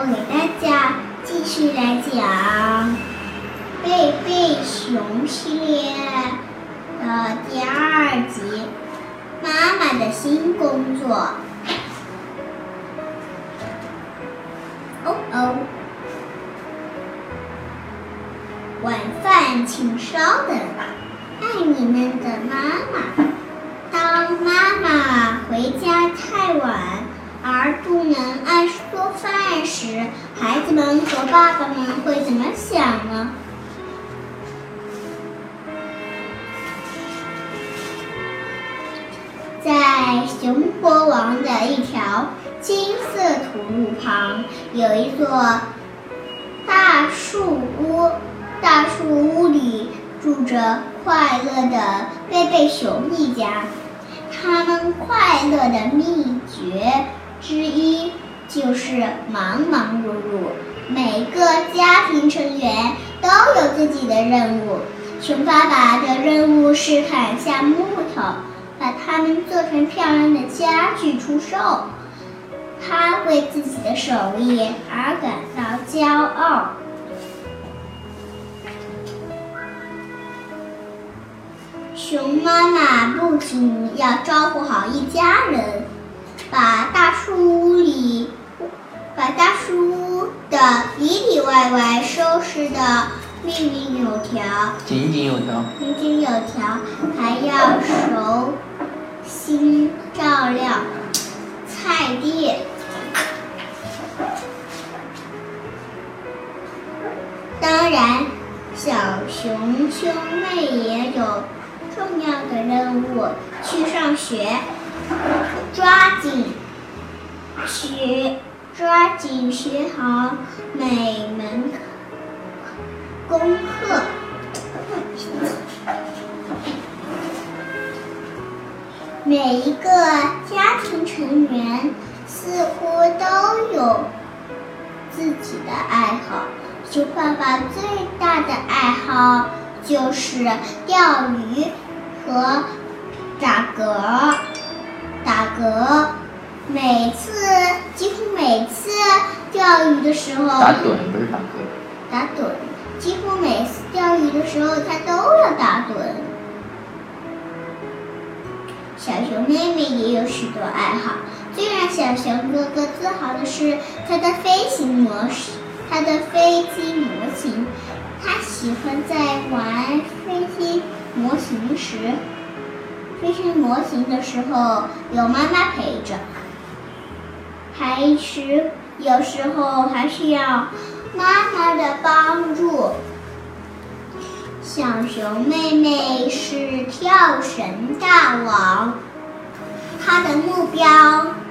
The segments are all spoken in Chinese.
我给大家继续来讲《贝贝熊》系列的第二集《妈妈的新工作》。哦哦，晚饭请稍等，爱你们的妈妈。当妈妈回家太晚而不能按时做饭时，孩子们和爸爸们会怎么想呢？在熊国王的一条金色土路旁，有一座大树屋。大树屋里住着快乐的贝贝熊一家。他们快乐的秘诀之一就是忙忙碌碌。每个家庭成员都有自己的任务。熊爸爸的任务是砍下木头，把它们做成漂亮的家具出售。他为自己的手艺而感到骄傲。熊妈妈不仅要照顾好一家人，把大树屋里、把大树屋的里里外外收拾的井井有条，井井有条，井井有条，还要熟心照料菜地。当然，小熊兄妹也有。重要的任务，去上学，抓紧学，抓紧学好每门功课。每一个家庭成员似乎都有自己的爱好。熊爸爸最大的爱好就是钓鱼。和打嗝，打嗝，每次几乎每次钓鱼的时候，打盹不是打嗝，打盹，几乎每次钓鱼的时候他都要打盹。小熊妹妹也有许多爱好，最让小熊哥哥自豪的是他的飞行模式，他的飞机模型，他喜欢在玩飞机。模型时，飞行模型的时候有妈妈陪着，还是有时候还需要妈妈的帮助。小熊妹妹是跳绳大王，她的目标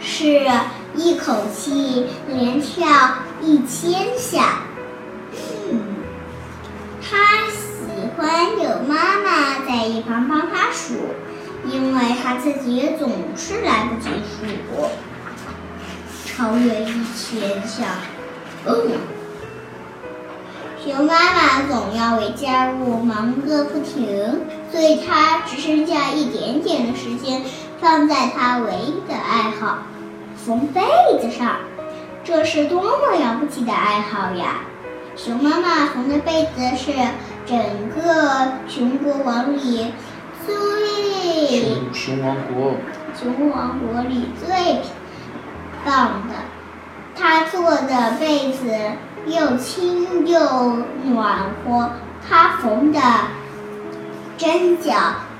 是一口气连跳一千下。她。喜欢有妈妈在一旁帮她数，因为他自己也总是来不及数，超越一千下。熊妈妈总要为家务忙个不停，所以她只剩下一点点的时间放在她唯一的爱好——缝被子上。这是多么了不起的爱好呀！熊妈妈缝的被子是。整个熊国王里最熊熊王国熊王国里最棒的，他做的被子又轻又暖和，他缝的针脚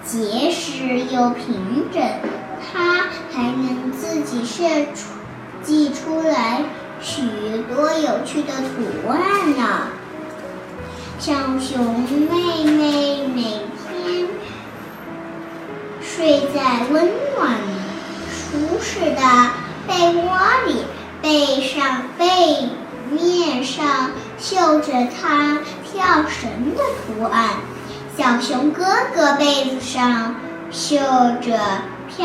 结实又平整，他还能自己设出计出来许多有趣的图案呢。小熊妹妹每天睡在温暖舒适的被窝里，背上背面上绣着它跳绳的图案。小熊哥哥被子上绣着跳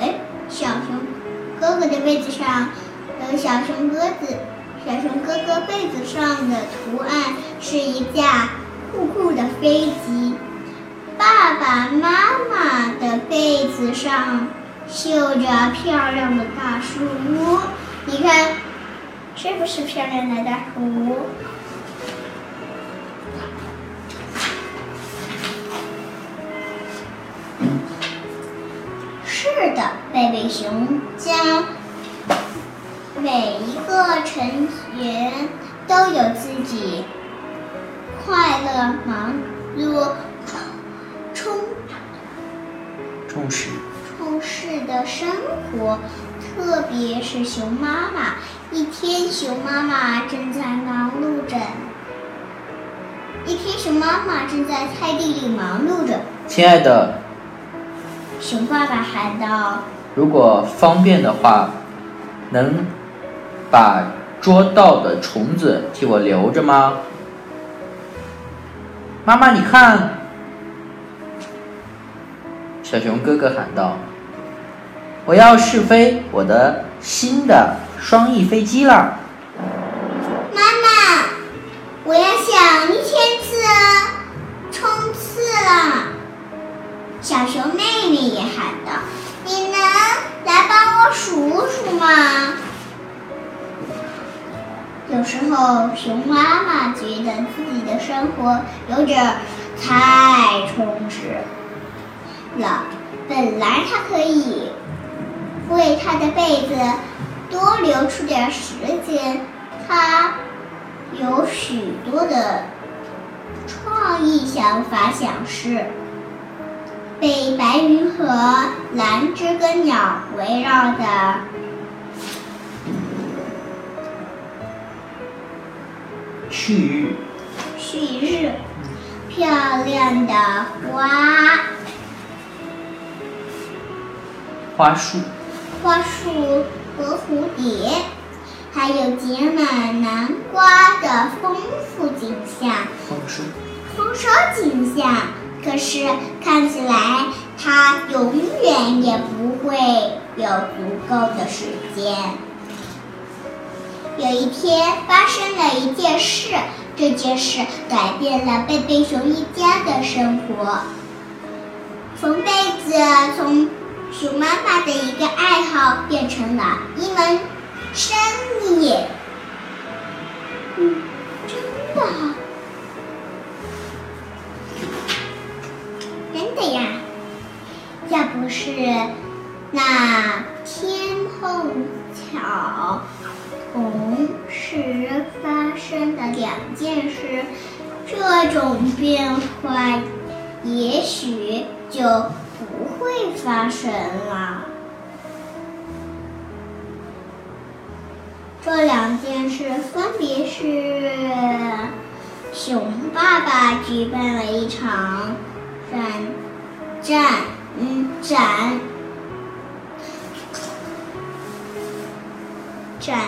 哎，小熊哥哥的被子上有小熊鸽子。小熊哥哥被子上的图案是一架酷酷的飞机，爸爸妈妈的被子上绣着漂亮的大树屋。你看，是不是漂亮的大图？是的，贝贝熊将每一个成员都有自己快乐、忙碌、充实。充实的生活。特别是熊妈妈，一天熊妈妈正在忙碌着。一天，熊妈妈正在菜地里忙碌着。亲爱的，熊爸爸喊道：“如果方便的话，能把捉到的虫子替我留着吗？”妈妈，你看，小熊哥哥喊道。我要试飞我的新的双翼飞机了。妈妈，我要向一千次冲刺了。小熊妹妹也喊道：“你能来帮我数数吗？”有时候，熊妈妈觉得自己的生活有点太充实了。本来她可以。为他的被子多留出点时间，他有许多的创意想法，想是被白云和蓝知更鸟围绕的旭日，旭日，漂亮的花，花束。花束和蝴蝶，还有结满南瓜的丰富景象。丰收，丰收景象。可是看起来，它永远也不会有足够的时间。有一天，发生了一件事，这件事改变了贝贝熊一家的生活。从被子从。熊妈妈的一个爱好变成了一门生意。嗯，真的，真的呀！要不是那天碰巧同时发生的两件事，这种变化也许就。不会发生了。这两件事分别是：熊爸爸举办了一场展展嗯展展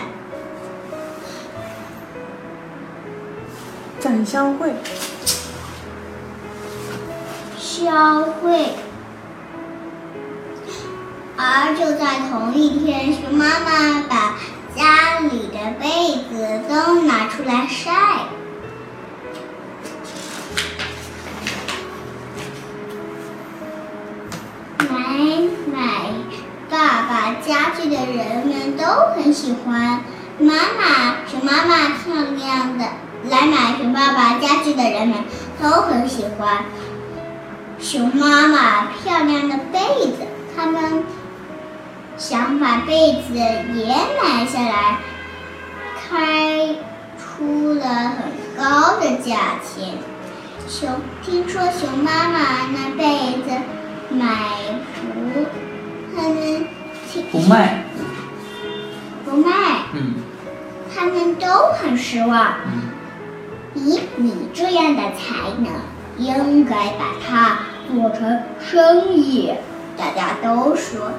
展销会，销会。而就在同一天，熊妈妈把家里的被子都拿出来晒。买买爸爸家具的人们都很喜欢。妈妈，熊妈妈漂亮的来买熊爸爸家具的人们都很喜欢。熊妈妈漂亮的被子，他们。想把被子也买下来，开出了很高的价钱。熊听说熊妈妈那被子买不，他们不卖，不卖，嗯，他们都很失望。以你这样的才能，应该把它做成生意。大家都说。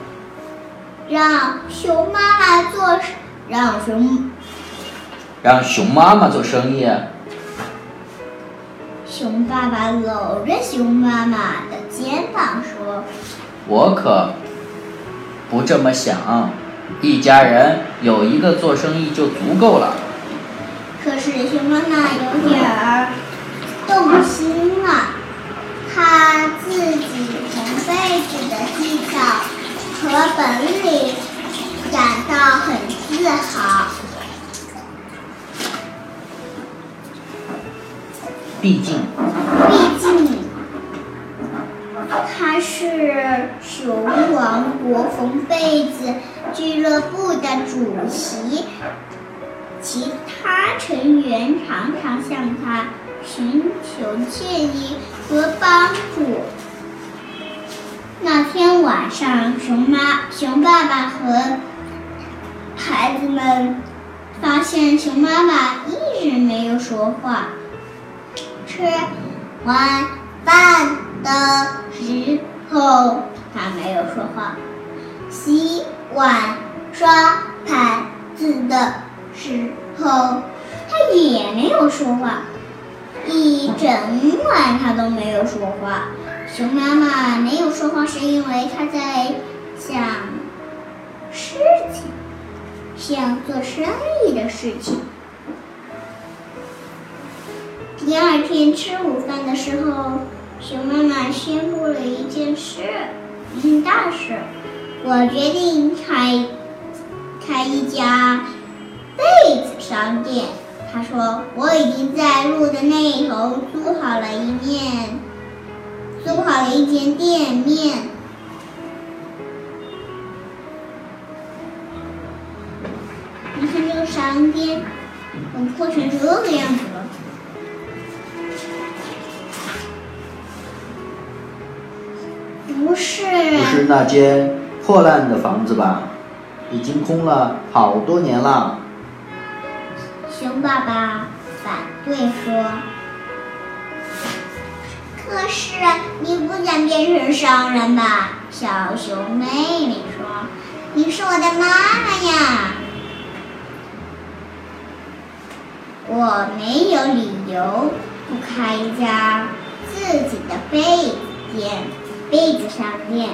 让熊妈妈做，让熊，让熊妈妈做生意。熊爸爸搂着熊妈妈的肩膀说：“我可不这么想，一家人有一个做生意就足够了。”可是熊妈妈有点儿动心了，她自己缝被子的技巧。和本领感到很自豪。毕竟毕竟他是熊王国缝被子俱乐部的主席，其他成员常常向他寻求建议和帮助。那天晚上，熊妈、熊爸爸和孩子们发现熊妈妈一直没有说话。吃完饭的时候，他没有说话；洗碗、刷盘子的时候，他也没有说话。一整晚他都没有说话。熊妈妈没有说话，是因为她在想事情，想做生意的事情。第二天吃午饭的时候，熊妈妈宣布了一件事，一件大事。我决定开开一家被子商店。她说：“我已经在路的那一头租好了一面，租好了一间店面。你看这个商店，都破成这个样子了。”不是，不是那间破烂的房子吧？已经空了好多年了。熊爸爸反对说：“可是你不想变成商人吧？”小熊妹妹说：“你是我的妈妈呀，我没有理由不开一家自己的被子店。”被子商店，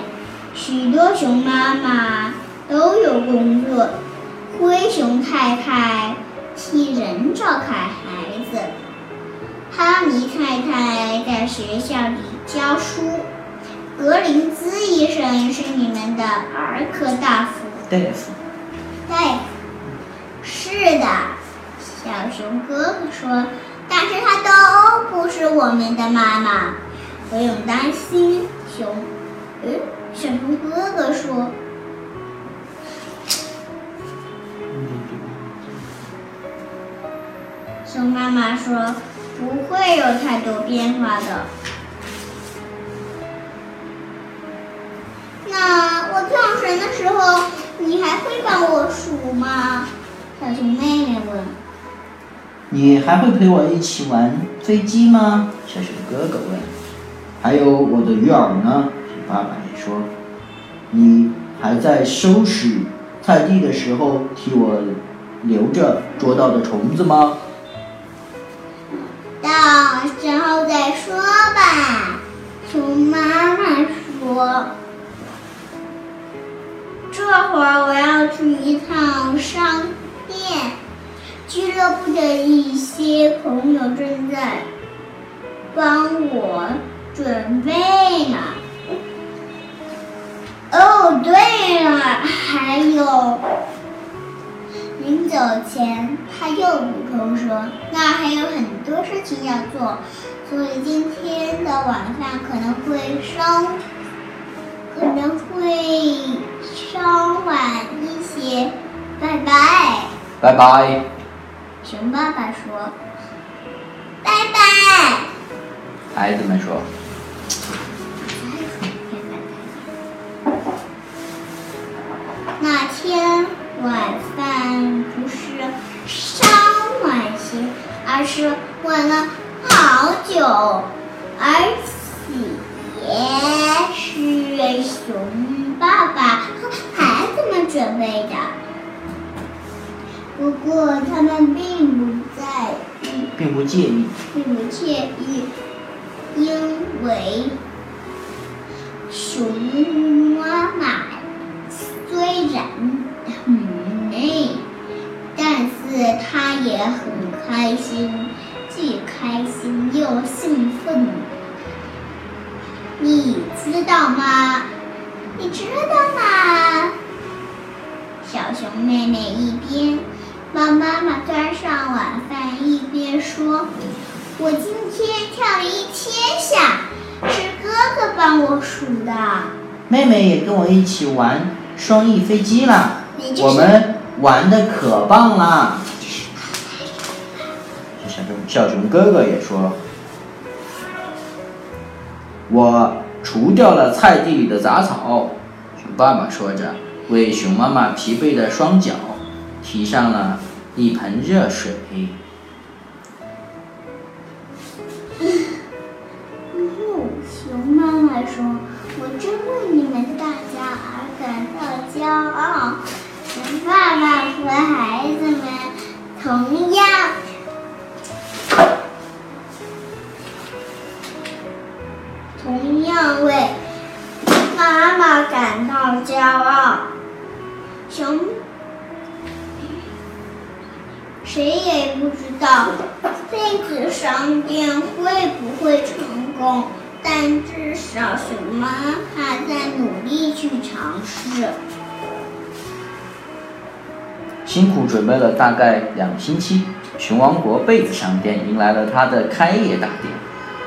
许多熊妈妈都有工作。灰熊太太替人照看孩子，哈尼太太在学校里教书，格林兹医生是你们的儿科大夫。大夫。大夫。是的，小熊哥哥说，但是他都不是我们的妈妈，不用担心。熊，嗯，小熊哥哥说：“熊妈妈说不会有太多变化的。那我跳绳的时候，你还会帮我数吗？”小熊妹妹问。“你还会陪我一起玩飞机吗？”小熊哥哥问。还有我的鱼饵呢？熊爸爸也说，你还在收拾菜地的时候替我留着捉到的虫子吗？到时候再说吧。熊妈妈说，这会儿我要去一趟商店，俱乐部的一些朋友正在帮我。准备呢？哦，对了，还有，临走前他又补充说：“那还有很多事情要做，所以今天的晚饭可能会稍，可能会稍晚一些。”拜拜。拜拜。熊爸爸说：“拜拜。”孩子们说。那天晚饭而是晚了好久，而且是熊爸爸和孩子们准备的。不过他们并不在意，并不介意，并不介意，因为熊妈妈。虽然很累，但是他也很开心，既开心又兴奋。你知道吗？你知道吗？小熊妹妹一边帮妈妈端上晚饭，一边说：“我今天跳了一千下，是哥哥帮我数的。妹妹也跟我一起玩双翼飞机啦，我们玩的可棒啦！小熊哥哥也说，我除掉了菜地里的杂草。熊爸爸说着，为熊妈妈疲惫的双脚提上了一盆热水。熊妈妈说：“我真为你们大家而感到骄傲。”熊爸爸和孩子们同样。但至少熊妈还在努力去尝试。辛苦准备了大概两星期，熊王国被子商店迎来了它的开业大典。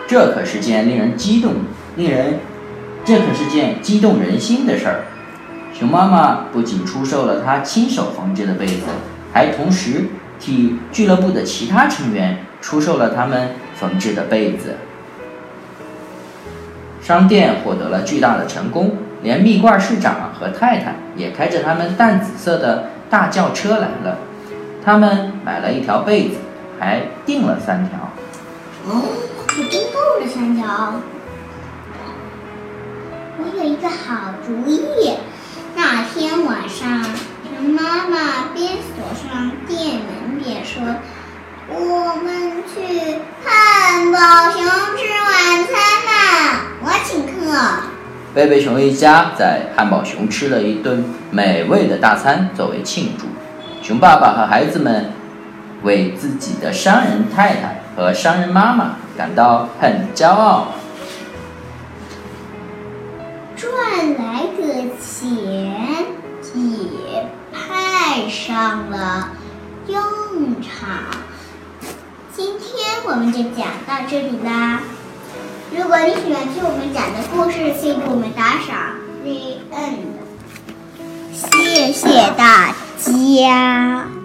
这可是件令人激动、令人，这可是件激动人心的事儿。熊妈妈不仅出售了她亲手缝制的被子，还同时替俱乐部的其他成员出售了他们缝制的被子。商店获得了巨大的成功，连蜜罐市长和太太也开着他们淡紫色的大轿车来了。他们买了一条被子，还订了三条。哦。我订够了三条。我有一个好主意。那天晚上，熊妈妈边锁上店门边说：“我们去汉堡熊吃晚餐吧，我请客。”贝贝熊一家在汉堡熊吃了一顿美味的大餐作为庆祝。熊爸爸和孩子们为自己的商人太太和商人妈妈。感到很骄傲，赚来的钱也派上了用场。今天我们就讲到这里啦。如果你喜欢听我们讲的故事，请给我们打赏。The end。谢谢大家。